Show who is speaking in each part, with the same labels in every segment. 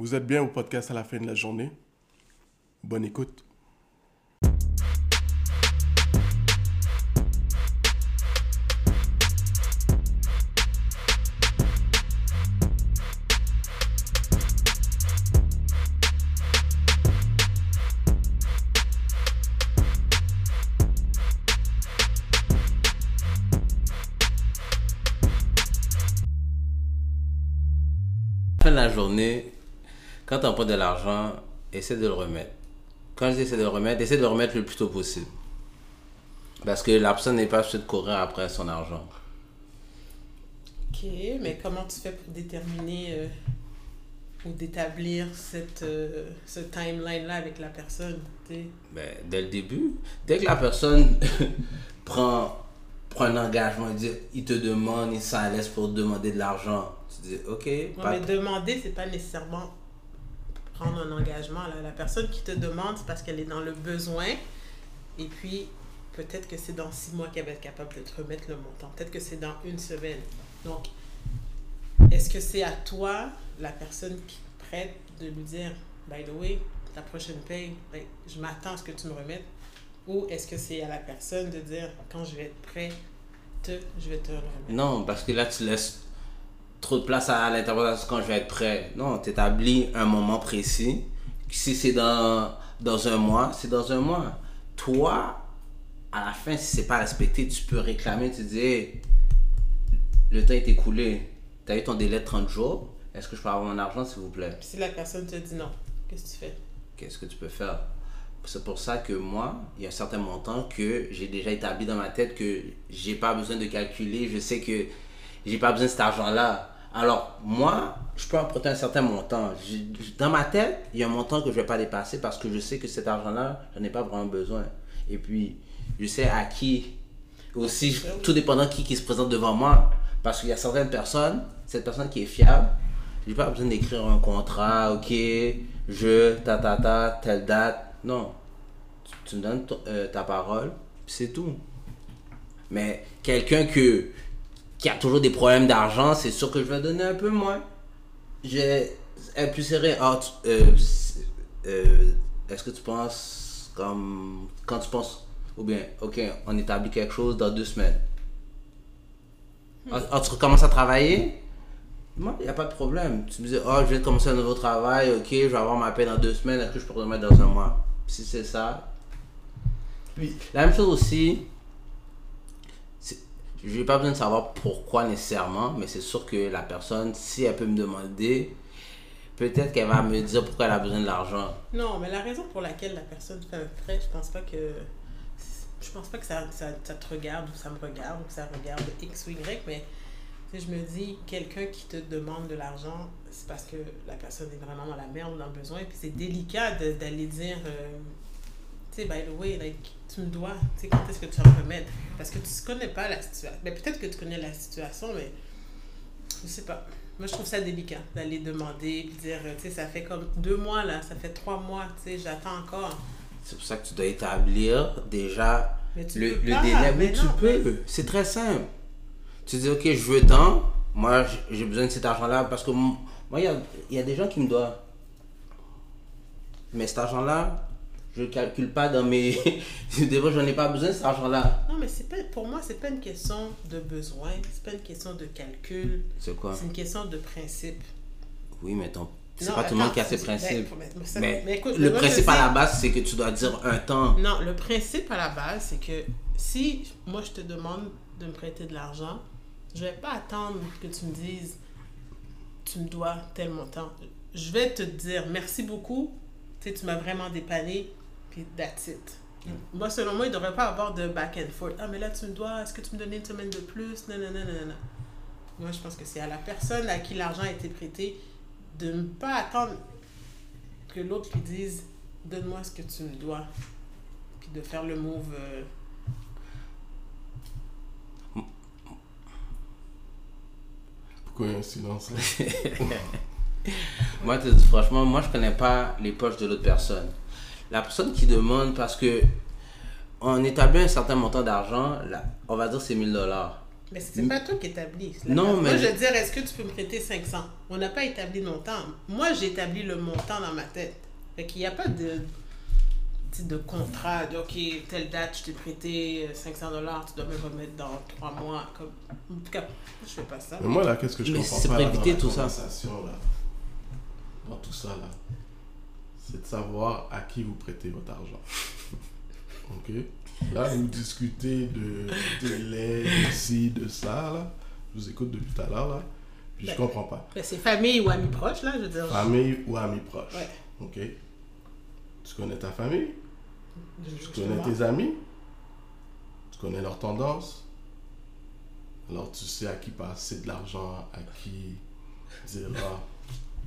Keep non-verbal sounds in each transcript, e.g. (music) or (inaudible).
Speaker 1: Vous êtes bien au podcast à la fin de la journée. Bonne écoute.
Speaker 2: Quand tu empruntes de l'argent, essaie de le remettre. Quand je dis essaie de le remettre, essaie de le remettre le plus tôt possible. Parce que la personne n'est pas obligée de courir après son argent.
Speaker 3: Ok, mais comment tu fais pour déterminer euh, ou d'établir cette, euh, ce timeline-là avec la personne?
Speaker 2: Ben, dès le début, dès que la personne (laughs) prend, prend un engagement, il, te demande, il s'en laisse pour demander de l'argent, tu dis ok. Pas-
Speaker 3: mais demander, c'est pas nécessairement prendre un engagement. Là. La personne qui te demande, c'est parce qu'elle est dans le besoin. Et puis, peut-être que c'est dans six mois qu'elle va être capable de te remettre le montant. Peut-être que c'est dans une semaine. Donc, est-ce que c'est à toi, la personne qui prête, de lui dire, by the way, ta prochaine paye, ben, je m'attends à ce que tu me remettes? Ou est-ce que c'est à la personne de dire, quand je vais être prêt, te, je vais te remettre?
Speaker 2: Non, parce que là, tu laisses trop de place à l'interprétation quand je vais être prêt. Non, tu établis un moment précis. Si c'est dans, dans un mois, c'est dans un mois. Toi, à la fin, si c'est pas respecté, tu peux réclamer. Tu dis, Hey, le temps est écoulé. Tu as eu ton délai de 30 jours. Est-ce que je peux avoir mon argent, s'il vous plaît?
Speaker 3: Puis si la personne te dit non, qu'est-ce que tu fais?
Speaker 2: Qu'est-ce que tu peux faire? C'est pour ça que moi, il y a un certain montant que j'ai déjà établi dans ma tête que j'ai pas besoin de calculer. Je sais que j'ai pas besoin de cet argent-là. Alors, moi, je peux emprunter un certain montant. Dans ma tête, il y a un montant que je vais pas dépasser parce que je sais que cet argent-là, j'en ai pas vraiment besoin. Et puis, je sais à qui. Aussi, je- tout dépendant qui qui se présente devant moi. Parce qu'il y a certaines personnes, cette personne qui est fiable, j'ai pas besoin d'écrire un contrat, ok, je, ta ta ta, telle date. Non. Tu, tu me donnes euh, ta parole, c'est tout. Mais quelqu'un que, qui a toujours des problèmes d'argent, c'est sûr que je vais donner un peu moins. Être plus serré. Ah, euh, euh, Est-ce que tu penses comme. Quand tu penses. Ou bien, ok, on établit quelque chose dans deux semaines. Ah, ah, tu recommences à travailler? Moi, il n'y a pas de problème. Tu me dis, oh, je vais commencer un nouveau travail, ok, je vais avoir ma paie dans deux semaines, est-ce que je peux remettre dans un mois? Si c'est ça. La même chose aussi, je n'ai pas besoin de savoir pourquoi nécessairement, mais c'est sûr que la personne, si elle peut me demander, peut-être qu'elle va me dire pourquoi elle a besoin de l'argent.
Speaker 3: Non, mais la raison pour laquelle la personne fait un prêt, je pense pas que. Je pense pas que ça, ça, te regarde ou ça me regarde ou que ça regarde X ou Y, mais sais, je me dis, quelqu'un qui te demande de l'argent, c'est parce que la personne est vraiment dans la merde dans le besoin, puis c'est délicat d'aller dire, euh, tu sais, by the way, like, tu me dois, tu sais, quand est-ce que tu vas me remettre? Parce que tu ne connais pas la situation. Mais peut-être que tu connais la situation, mais je sais pas. Moi, je trouve ça délicat d'aller demander, puis dire, tu sais, ça fait comme deux mois, là, ça fait trois mois, tu sais, j'attends encore.
Speaker 2: C'est pour ça que tu dois établir déjà le, délai.
Speaker 3: mais
Speaker 2: tu
Speaker 3: non,
Speaker 2: peux. C'est très simple. Tu dis, ok, je veux tant. Moi, j'ai besoin de cet argent-là parce que moi, il y a, y a des gens qui me doivent. Mais cet argent-là, je ne calcule pas dans mes. (laughs) J'en ai pas besoin de cet argent-là.
Speaker 3: Non, mais c'est pas, pour moi, c'est pas une question de besoin, c'est pas une question de calcul,
Speaker 2: C'est quoi?
Speaker 3: C'est une question de principe.
Speaker 2: Oui, mais ton- c'est pas tout le monde qui a ses principes.
Speaker 3: mais ça-
Speaker 2: Mais,
Speaker 3: mais écoute,
Speaker 2: le principe à la base, c'est que tu dois dire un temps.
Speaker 3: Non, le principe à la base, c'est que si moi je te demande de me prêter de l'argent, je vais pas attendre que tu me dises tu me dois tel montant. Je vais te dire merci beaucoup, tu sais, tu m'as vraiment dépanné, puis that's it. Moi, selon moi, il ne devrait pas avoir de back and forth. Ah, mais là, tu me dois, est-ce que tu me donnais une semaine de plus? Non, non, non, non, non. Moi, je pense que c'est à la personne à qui l'argent a été prêté de ne pas attendre que l'autre lui dise donne-moi ce que tu me dois puis de faire le move euh,
Speaker 1: Pourquoi il y a un silence là? (laughs)
Speaker 2: Moi, franchement, moi, je connais pas les poches de l'autre personne. La personne qui demande, parce que on établit un certain montant d'argent, là, on va dire c'est 1000 dollars.
Speaker 3: Mais c'est pas toi qui établis. c'est
Speaker 2: Non, mais
Speaker 3: Moi, je veux dire, est-ce que tu peux me prêter 500 On n'a pas établi le montant. Moi, j'ai établi le montant dans ma tête. Fait qu'il n'y a pas de, de contrat, de OK, telle date, je t'ai prêté euh, 500 dollars, tu dois me remettre dans 3 mois. Comme... En tout cas, je fais pas ça.
Speaker 1: Mais moi, là, qu'est-ce que je
Speaker 2: Mais
Speaker 1: comprends
Speaker 2: c'est
Speaker 1: pas
Speaker 2: pour
Speaker 1: là, dans
Speaker 2: éviter tout ça?
Speaker 1: conversation, là, dans tout ça, là, c'est de savoir à qui vous prêtez votre argent. (laughs) ok? Là, vous discutez de délai, de ci, de ça, là. Je vous écoute depuis tout à l'heure, là. Puis je
Speaker 3: Ben.
Speaker 1: comprends pas.
Speaker 3: Ben, c'est famille ou amis proches, là, je veux dire.
Speaker 1: Famille ou amis proches.
Speaker 3: Ouais.
Speaker 1: Ok? Tu connais ta famille?
Speaker 3: Je-
Speaker 1: Tu
Speaker 3: je-
Speaker 1: connais
Speaker 3: je-
Speaker 1: tes amis? Tu connais leurs tendances? Alors tu sais à qui passer de l'argent, à qui dire ah,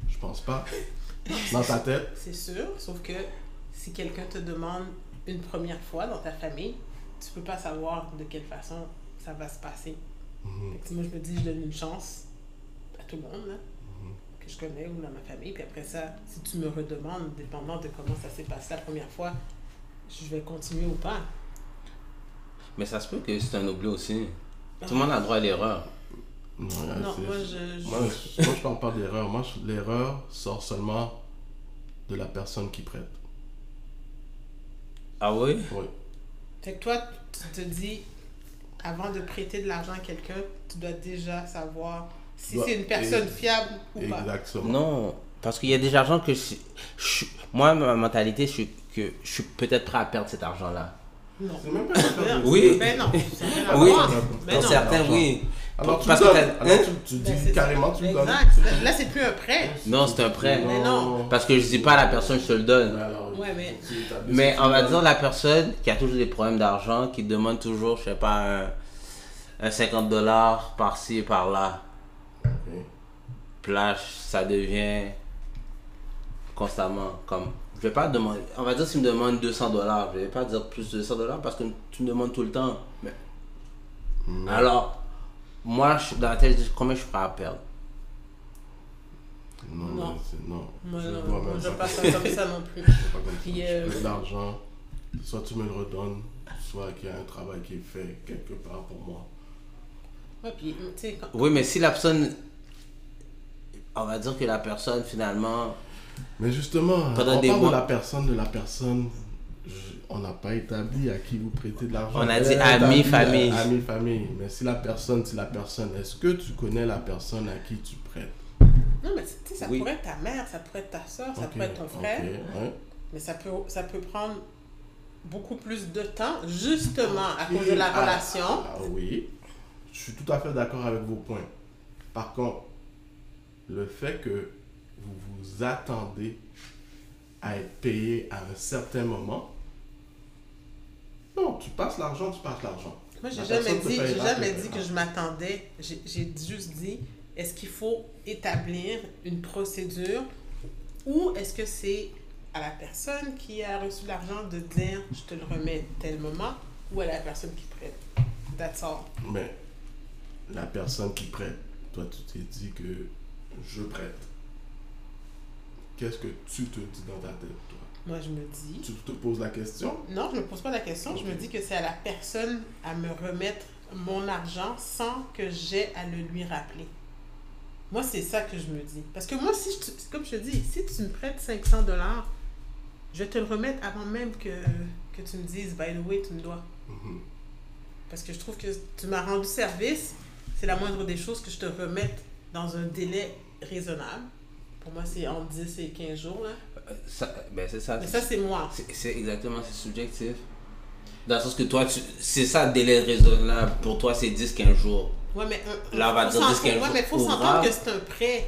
Speaker 1: je pense pas. (laughs) Dans ta tête,
Speaker 3: C'est sûr, sauf que si quelqu'un te demande une première fois dans ta famille, tu peux pas savoir de quelle façon ça va se passer.
Speaker 1: Mhm.
Speaker 3: Que moi, je me dis, je donne une chance à tout le monde, là,
Speaker 1: Mhm.
Speaker 3: que je connais ou dans ma famille. Puis après ça, si tu me redemandes, dépendant de comment ça s'est passé la première fois, je vais continuer ou pas.
Speaker 2: Mais ça se peut que c'est un oubli aussi. Tout le monde a droit à l'erreur.
Speaker 1: Non,
Speaker 3: moi, je... je-
Speaker 1: moi, je, moi, je parle pas d'erreur. Moi, je- l'erreur sort seulement de la personne qui prête.
Speaker 2: Ah oui?
Speaker 1: Oui.
Speaker 3: Fait que toi, tu te dis, avant de prêter de l'argent à quelqu'un, tu dois déjà savoir si
Speaker 1: Dois-
Speaker 3: c'est une personne
Speaker 1: et-
Speaker 3: fiable ou pas.
Speaker 1: Exactement.
Speaker 2: Non, parce qu'il y a des argents que je, je suis- moi, ma mentalité, je suis que je suis peut-être prêt à perdre cet argent-là.
Speaker 3: Non.
Speaker 1: C'est même pas une de-
Speaker 2: Oui.
Speaker 3: Ben non.
Speaker 2: Oui.
Speaker 3: Ben non.
Speaker 2: certains, oui.
Speaker 1: Alors tu
Speaker 2: Parce
Speaker 1: donnes.
Speaker 2: que
Speaker 1: Alors,
Speaker 2: hein?
Speaker 1: tu, tu
Speaker 3: Ben,
Speaker 1: dis carrément, tu le donnes.
Speaker 3: Exact. Là, c'est plus un prêt.
Speaker 2: Non, c'est un prêt.
Speaker 3: Mais non.
Speaker 2: Parce que je dis pas à la personne, je te le donne.
Speaker 1: Alors,
Speaker 3: Ouais, mais-
Speaker 2: Mais
Speaker 1: tu
Speaker 2: va dire la personne qui a toujours des problèmes d'argent, qui demande toujours, je sais pas, un, un 50 dollars par-ci et par-là. Là, ça devient constamment comme. Je vais pas demander. On va dire s'il me demande 200 dollars, je vais pas dire plus de 200 dollars parce que tu me demandes tout le temps. Mais...
Speaker 1: Mais-
Speaker 2: Alors, moi, je suis dans la tête, je dis combien je suis prêt à perdre.
Speaker 1: Non,
Speaker 3: Non.
Speaker 1: non.
Speaker 3: Moi,
Speaker 1: je
Speaker 3: non,
Speaker 1: vois
Speaker 3: je
Speaker 1: pas.
Speaker 3: pas comme ça non (laughs) plus.
Speaker 1: Je vois pas comme ça. Je
Speaker 3: euh,
Speaker 1: l'argent, soit tu me le redonnes, soit qu'il y a un travail qui est fait quelque part pour moi.
Speaker 3: Ouais, puis, tu sais, quand-
Speaker 2: Oui, mais si la personne. On va dire que la personne, finalement.
Speaker 1: Mais justement,
Speaker 2: Pendant
Speaker 1: on
Speaker 2: des
Speaker 1: parle
Speaker 2: mois-
Speaker 1: de la personne, de la personne. On n'a pas établi à qui vous prêtez de l'argent.
Speaker 2: On a dit
Speaker 1: établi
Speaker 2: ami,
Speaker 1: à-
Speaker 2: famille.
Speaker 1: Ami, famille. Mais si la personne, si la personne, est-ce que tu connais la personne à qui tu prêtes?
Speaker 3: Non, mais tu sais, ça
Speaker 2: Oui.
Speaker 3: pourrait être ta mère, ça pourrait être ta soeur, ça pourrait être ton frère.
Speaker 1: ouais.
Speaker 3: Mais ça peut, ça peut prendre beaucoup plus de temps, justement, à cause de la
Speaker 1: Ah,
Speaker 3: relation.
Speaker 1: ah, oui, je suis tout à fait d'accord avec vos points. Par contre, le fait que vous vous attendez à être payé à un certain moment, non, tu passes l'argent, tu passes l'argent.
Speaker 3: Moi, j'ai jamais dit, j'ai jamais dit que je m'attendais. J'ai j'ai juste dit, est-ce qu'il faut établir une procédure ou est-ce que c'est à la personne qui a reçu l'argent de dire je te le remets tel moment ou à la personne qui prête? That's all.
Speaker 1: Mais la personne qui prête, toi, tu t'es dit que je prête. Qu'est-ce que tu te dis dans ta tête, toi?
Speaker 3: Moi, je me dis.
Speaker 1: Tu te poses la question?
Speaker 3: Non, je me pose pas la question. Je me dis que c'est à la personne à me remettre mon argent sans que j'ai à le lui rappeler. Moi, c'est ça que je me dis. Parce que moi, si je comme je te dis, si tu me prêtes 500 dollars, je vais te le remettre avant même que, que tu me dises, by the way, tu me dois.
Speaker 1: Mhm.
Speaker 3: Parce que je trouve que tu m'as rendu service. C'est la moindre des choses que je te remette dans un délai raisonnable. Pour moi, c'est entre 10 et 15 jours. Là.
Speaker 2: Euh, ça- ben, c'est ça.
Speaker 3: Mais ça, c'est moi.
Speaker 2: C'est exactement, c'est subjectif. Dans le sens que toi, tu- c'est ça, délai raisonnable. Pour toi, c'est 10-15 jours.
Speaker 3: Ouais, mais un-
Speaker 2: Là, on va dire
Speaker 3: s'en-
Speaker 2: 10-15
Speaker 3: ouais, mais il faut
Speaker 2: jours
Speaker 3: s'entendre que c'est un prêt.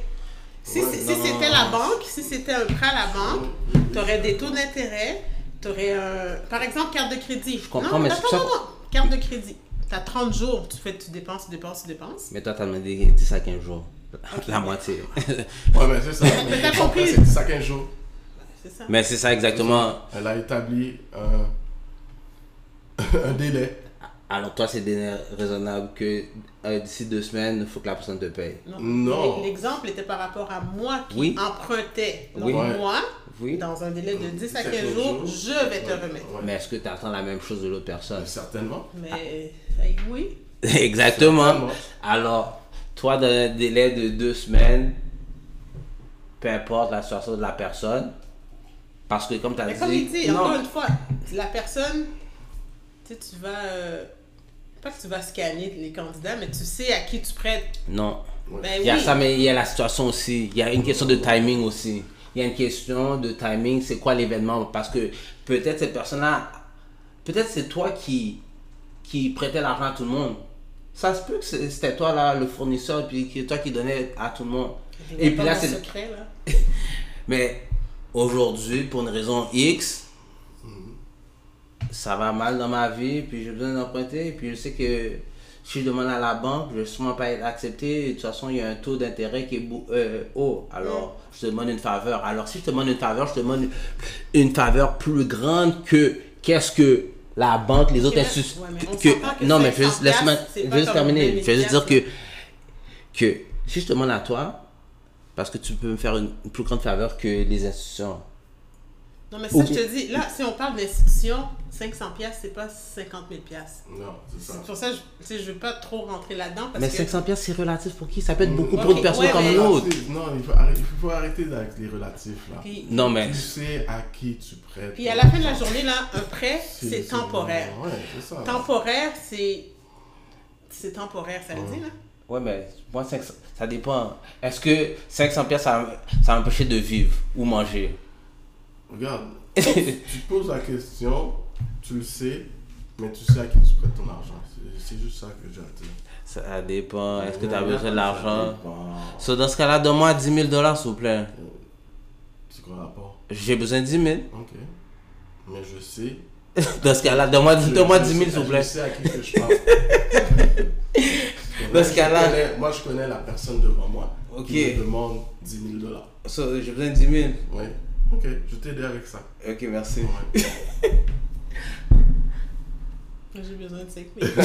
Speaker 3: Si,
Speaker 1: Ouais,
Speaker 3: si c'était la banque, si c'était un prêt à la banque, tu aurais des taux d'intérêt, tu aurais un. Par exemple, carte de crédit. Je
Speaker 2: comprends,
Speaker 3: non,
Speaker 2: mais
Speaker 3: attends,
Speaker 2: c'est ça-
Speaker 3: non, non. Carte de crédit. Tu as 30 jours, tu fais, tu dépenses, tu dépenses, tu dépenses.
Speaker 2: Mais toi, t'as demandé 10 à 15 jours. (laughs) La moitié.
Speaker 1: Ouais, mais c'est ça. (laughs)
Speaker 3: Mais t'as compris.
Speaker 1: C'est 10 à 15 jours.
Speaker 3: Ça.
Speaker 2: Mais c'est ça exactement.
Speaker 1: Elle a établi un, (laughs) un délai.
Speaker 2: Alors toi, c'est délai raisonnable que euh, d'ici deux semaines, il faut que la personne te paye.
Speaker 1: Non.
Speaker 3: L'exemple était par rapport à moi qui
Speaker 2: Oui.
Speaker 3: empruntais. Donc,
Speaker 2: Oui.
Speaker 3: Moi,
Speaker 2: Oui.
Speaker 3: dans un délai de 10 à
Speaker 1: 10
Speaker 3: 15 jours, je vais te remettre.
Speaker 1: ouais.
Speaker 2: Mais est-ce que tu attends la même chose de l'autre personne?
Speaker 1: Certainement.
Speaker 3: Mais, eh oui. (laughs)
Speaker 2: Exactement.
Speaker 1: Certainement.
Speaker 2: Alors, toi, dans un délai de deux semaines, peu importe la situation de la personne, parce que comme tu as
Speaker 3: Mais
Speaker 2: dit...
Speaker 3: comme il dit,
Speaker 2: non,
Speaker 3: encore une fois, la personne, tu sais, tu vas. euh, pas que tu vas scanner les candidats, mais tu sais à qui tu prêtes.
Speaker 2: non.
Speaker 3: Ben
Speaker 2: Il y a
Speaker 3: oui.
Speaker 2: ça, mais il y a la situation aussi. Il y a une question de timing aussi. Il y a une question de timing, c'est quoi l'événement? Parce que peut-être cette personne-là, peut-être c'est toi qui, qui prêtais l'argent à tout le monde. Ça se peut que c'était toi là, le fournisseur, puis que toi qui donnais à tout le monde. Et puis là, c'est.
Speaker 3: secret, là. (laughs)
Speaker 2: Mais aujourd'hui, pour une raison X, ça va mal dans ma vie, puis j'ai besoin d'emprunter, puis je sais que si je demande à la banque, je vais sûrement pas être accepté. De toute façon, il y a un taux d'intérêt qui est euh, haut. Alors, je te demande une faveur. Alors, si je te demande une faveur, je te demande une faveur plus grande que qu'est-ce que la banque, les autres institutions.
Speaker 3: ouais,
Speaker 2: non, mais je vais
Speaker 3: 500
Speaker 2: juste, terminer.
Speaker 3: 2000
Speaker 2: Je vais juste dire que, que si je te demande à toi, parce que tu peux me faire une, une plus grande faveur que les institutions.
Speaker 3: Non, mais ça, je te dis, là, si on parle d'institution, 500 pièces c'est pas 50 000 piastres.
Speaker 1: Non, c'est ça.
Speaker 3: C'est pour ça je, je veux pas trop rentrer là-dedans
Speaker 2: Mais
Speaker 3: que
Speaker 2: 500 pièces c'est relatif pour qui? Ça peut être beaucoup pour une personne
Speaker 3: ouais,
Speaker 2: comme
Speaker 3: mais-
Speaker 2: une autre.
Speaker 1: Non, il faut arrêter, il faut arrêter avec les relatifs là.
Speaker 3: Puis,
Speaker 2: Non mais
Speaker 1: Tu sais à qui tu prêtes.
Speaker 3: puis à la fin de la journée, là, un prêt, c'est temporaire.
Speaker 1: Ouais, c'est ça.
Speaker 3: Temporaire, c'est. C'est temporaire, ça le dit, là?
Speaker 2: Ouais mais moi 500 ça dépend. Est-ce que 500 pièces ça ça m'empêcher de vivre ou manger?
Speaker 1: Regarde, (laughs) tu te poses la question, tu le sais, mais tu sais à qui tu prêtes ton argent. C'est- juste ça que j'ai dire.
Speaker 2: Ça dépend. Est-ce que tu as besoin de l'argent? So, dans ce cas-là, donne-moi 10 000 dollars s'il vous plaît.
Speaker 1: C'est quoi le rapport?
Speaker 2: J'ai besoin de 10 000.
Speaker 1: Ok. Mais je sais. (laughs)
Speaker 2: Dans ce cas-là, donne-moi
Speaker 1: je-
Speaker 2: donne-moi
Speaker 1: je
Speaker 2: 10 000
Speaker 1: sais-
Speaker 2: s'il vous
Speaker 1: Je
Speaker 2: plaît.
Speaker 1: sais à qui que je parle. (laughs)
Speaker 2: Dans ce
Speaker 1: Je
Speaker 2: cas-là-
Speaker 1: connais- Moi, je connais la personne devant moi.
Speaker 2: Ok.
Speaker 1: Qui me demande 10 000 dollars.
Speaker 2: So, J'ai besoin de 10 000.
Speaker 1: Ouais. Ok, je t'ai aidé avec ça.
Speaker 2: Ok, merci.
Speaker 1: Ouais. (laughs)
Speaker 3: J'ai besoin de 5 000. (laughs)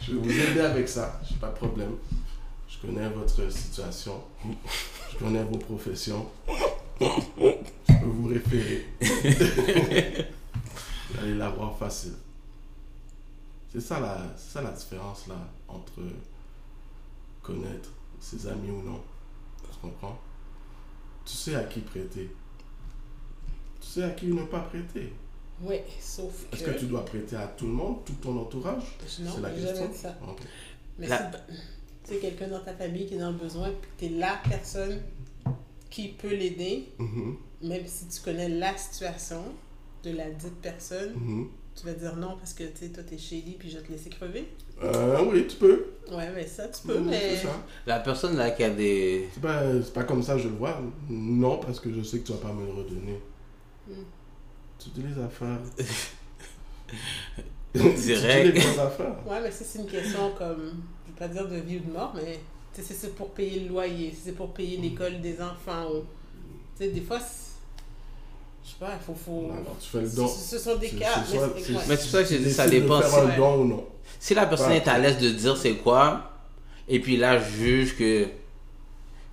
Speaker 1: Je vais vous aider avec ça, j'ai pas de problème. Je connais votre situation, je connais vos professions. Je peux vous référer. Vous (laughs) allez l'avoir facile. C'est ça, la, c'est ça la différence là entre connaître ses amis ou non. Tu comprends? Tu sais à qui prêter. Tu sais à qui ne pas prêter.
Speaker 3: Oui, sauf.
Speaker 1: Est-ce que tu dois prêter à tout le monde, tout ton entourage?
Speaker 3: Non,
Speaker 1: C'est la question.
Speaker 3: ça. Mais
Speaker 2: La-
Speaker 3: si c'est quelqu'un dans ta famille qui est dans le besoin, puis que tu es la personne qui peut l'aider,
Speaker 1: Mhm,
Speaker 3: même si tu connais la situation de la dite personne,
Speaker 1: mhm.
Speaker 3: Tu vas dire non parce que tu sais, toi t'es shady puis je vais te laisser crever?
Speaker 1: Euh, oui, tu peux.
Speaker 3: Ouais, mais ça, tu peux, mais.
Speaker 1: Ça.
Speaker 2: La personne là qui a des.
Speaker 1: C'est pas, c'est pas comme ça je le vois. Non, parce que je sais que tu vas pas me le redonner.
Speaker 3: Mm.
Speaker 1: Tu dis les affaires.
Speaker 2: Direct. (laughs)
Speaker 1: tu dis les bonnes affaires.
Speaker 3: Ouais, mais ça, c'est une question comme. Je vais pas dire de vie ou de mort, mais. Tu sais, si c'est pour payer le loyer, c'est pour payer l'école des enfants, ou. Tu sais, des fois, c'est- je sais pas, il faut. faut...
Speaker 1: Alors, tu fais le
Speaker 3: Ce,
Speaker 1: don.
Speaker 3: ce sont des cas. mais c'est- ouais.
Speaker 2: Mais c'est pour ça que j'ai dit ça dépend. Si,
Speaker 1: un don ou non.
Speaker 2: si la personne est à l'aise de dire c'est quoi, et puis là je juge que,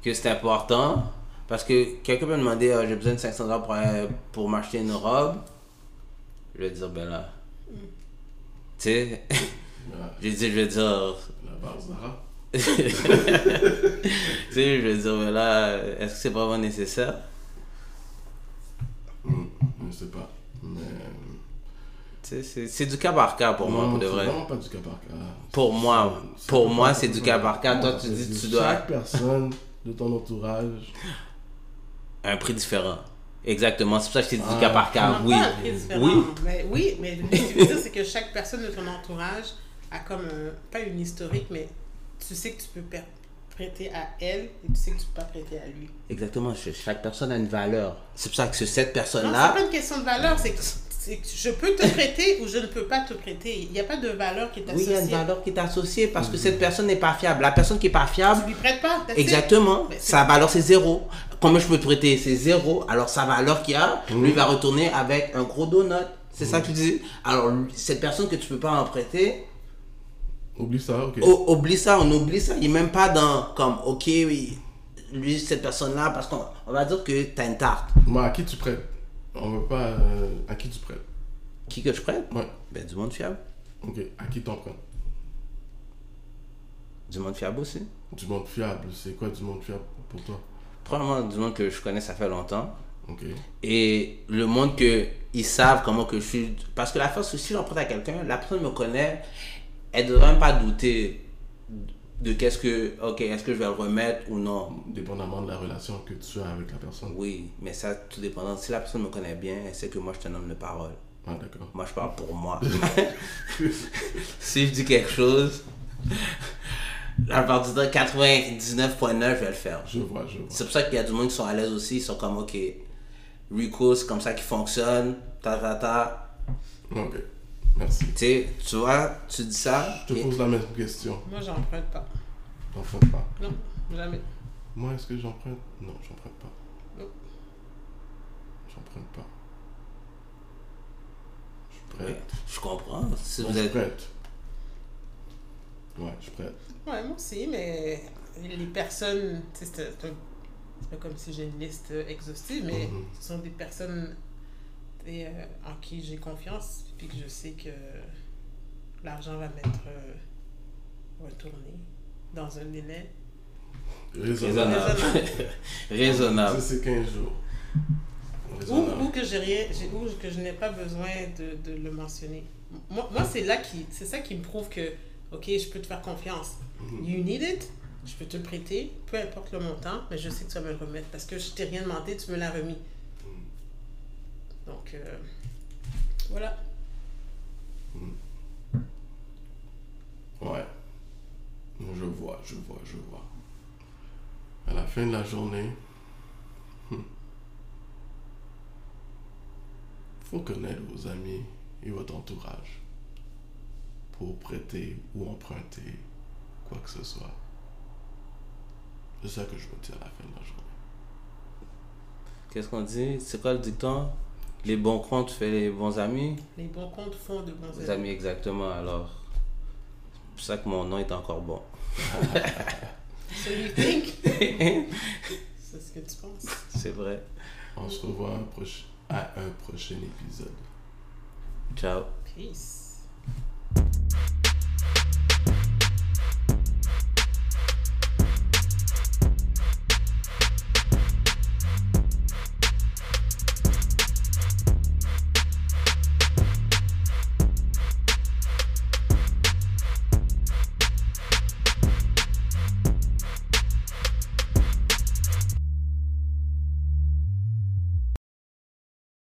Speaker 2: que c'est important, parce que quelqu'un peut me demander Ah, j'ai besoin de 500 dollars pour, un- pour m'acheter une robe, je vais dire ben là.
Speaker 3: Mm.
Speaker 2: Tu sais, (laughs) je vais dire, je vais dire,
Speaker 1: La base (laughs)
Speaker 2: tu sais, je vais dire ben là, est-ce que c'est vraiment nécessaire?
Speaker 1: Hmm, Je sais pas. Mais.
Speaker 2: C'est- c'est du cas par cas pour moi,
Speaker 1: Non,
Speaker 2: pour de vrai.
Speaker 1: vraiment pas du cas par cas.
Speaker 2: Pour moi,
Speaker 1: C'est-
Speaker 2: pour moi, c'est du cas par cas. Toi,
Speaker 1: Non,
Speaker 2: tu dis, tu dois
Speaker 1: Chaque personne de ton entourage. (laughs)
Speaker 2: un prix différent. Exactement, c'est pour ça que je t'ai dit du cas par cas.
Speaker 3: Non,
Speaker 2: Oui,
Speaker 3: pas un prix différent,
Speaker 2: oui.
Speaker 3: Mais oui, mais ce que je veux dire, c'est que chaque personne de ton entourage a comme un, pas une historique, mais tu sais que tu peux per- prêter à elle et tu sais que tu peux pas prêter à lui.
Speaker 2: Exactement, ch- chaque personne a une valeur. C'est pour ça que cette
Speaker 3: Non, c'est
Speaker 2: personne-là,
Speaker 3: pas une question de valeur, c'est que, je peux te prêter ou je ne peux pas te prêter. Il n'y a pas de valeur qui est
Speaker 2: oui, il y a une
Speaker 3: associée.
Speaker 2: valeur qui est associée parce que cette personne n'est pas fiable. La personne qui n'est pas fiable,
Speaker 3: Tu lui prêtes pas.
Speaker 2: exactement, sa valeur c'est zéro. Comment je peux te prêter? C'est zéro. Alors sa valeur qu'il a, lui va retourner avec un gros donut. C'est ça que tu dis. Alors cette personne que tu peux pas en prêter,
Speaker 1: Oublie ça, ok.
Speaker 2: O- oublie ça, on oublie ça. Il est même pas dans comme, ok, oui, lui, cette personne-là, parce qu'on on va dire que t'as une tarte.
Speaker 1: Moi, à qui tu prêtes? On veut pas. euh, à qui tu prêtes?
Speaker 2: Qui que je prête?
Speaker 1: Ouais.
Speaker 2: Ben, du monde fiable.
Speaker 1: Ok, à qui t'empruntes
Speaker 2: Du monde fiable aussi.
Speaker 1: Du monde fiable, c'est quoi du monde fiable pour toi?
Speaker 2: Premièrement, du monde que je connais, ça fait longtemps.
Speaker 1: Ok.
Speaker 2: Et le monde que ils savent comment que je suis. Parce que la fois, si j'emprunte à quelqu'un, la personne me connaît, elle ne devrait même pas douter de qu'est-ce que. Ok, est-ce que je vais le remettre ou non.
Speaker 1: Dépendamment de la relation que tu as avec la personne.
Speaker 2: Oui, mais ça, tout dépendant. Si la personne me connaît bien, elle sait que moi, je un homme de parole.
Speaker 1: Ah, d'accord.
Speaker 2: Moi, je parle pour moi. (laughs) (laughs) si je dis quelque chose, (laughs) la part du temps, 99.9, je vais le faire.
Speaker 1: Je vois, je vois.
Speaker 2: C'est pour ça qu'il y a du monde qui sont à l'aise aussi. Ils sont comme, ok, Rico, c'est comme ça qu'il fonctionne. Ta, ta, ta.
Speaker 1: Ok, merci.
Speaker 2: Tu sais, tu vois, tu dis ça.
Speaker 1: Je te
Speaker 2: et-
Speaker 1: pose la même question.
Speaker 3: Moi, j'emprunte pas.
Speaker 1: T'empruntes pas.
Speaker 3: Non, jamais.
Speaker 1: Moi, est-ce que j'emprunte Non, j'emprunte pas.
Speaker 3: Non.
Speaker 1: J'emprunte pas. Je suis
Speaker 2: Ouais,
Speaker 1: prête.
Speaker 2: je comprends. Si vous
Speaker 1: je suis
Speaker 2: êtes.
Speaker 1: prête. Ouais, je suis prête.
Speaker 3: Ouais, moi aussi, mais les personnes, c'est pas comme si j'ai une liste exhaustive, mais
Speaker 1: Mhm.
Speaker 3: ce sont des personnes sais, euh, en qui j'ai confiance, puis que je sais que l'argent va m'être euh, retourné dans un délai.
Speaker 1: Raisonnable.
Speaker 2: Raisonnable. (laughs) Raisonnable.
Speaker 1: Ça, c'est 15 jours.
Speaker 3: Ou, que j'ai rien, j'ai- ou que je n'ai pas besoin de, de le mentionner. Moi, moi c'est là qui, c'est ça qui me prouve que, ok, je peux te faire confiance.
Speaker 1: Mhm.
Speaker 3: You need it, je peux te le prêter, peu importe le montant, mais je sais que tu vas me le remettre parce que je t'ai rien demandé, tu me l'as remis. Donc, euh, voilà.
Speaker 1: Ouais. Je vois, je vois, je vois. À la fin de la journée, hmm, faut connaître vos amis et votre entourage pour prêter ou emprunter quoi que ce soit. C'est ça que je retiens à la fin de la journée.
Speaker 2: Qu'est-ce qu'on dit? C'est quoi le dicton? Les bons comptes fait les bons amis
Speaker 3: Les bons comptes font de bons
Speaker 2: Les
Speaker 3: amis.
Speaker 2: amis, exactement. Alors, c'est pour ça que mon nom est encore bon. (laughs)
Speaker 3: So you think? (laughs) C'est ce que tu penses.
Speaker 2: C'est vrai.
Speaker 1: On se revoit un proche- à un prochain épisode.
Speaker 2: Ciao.
Speaker 3: Peace.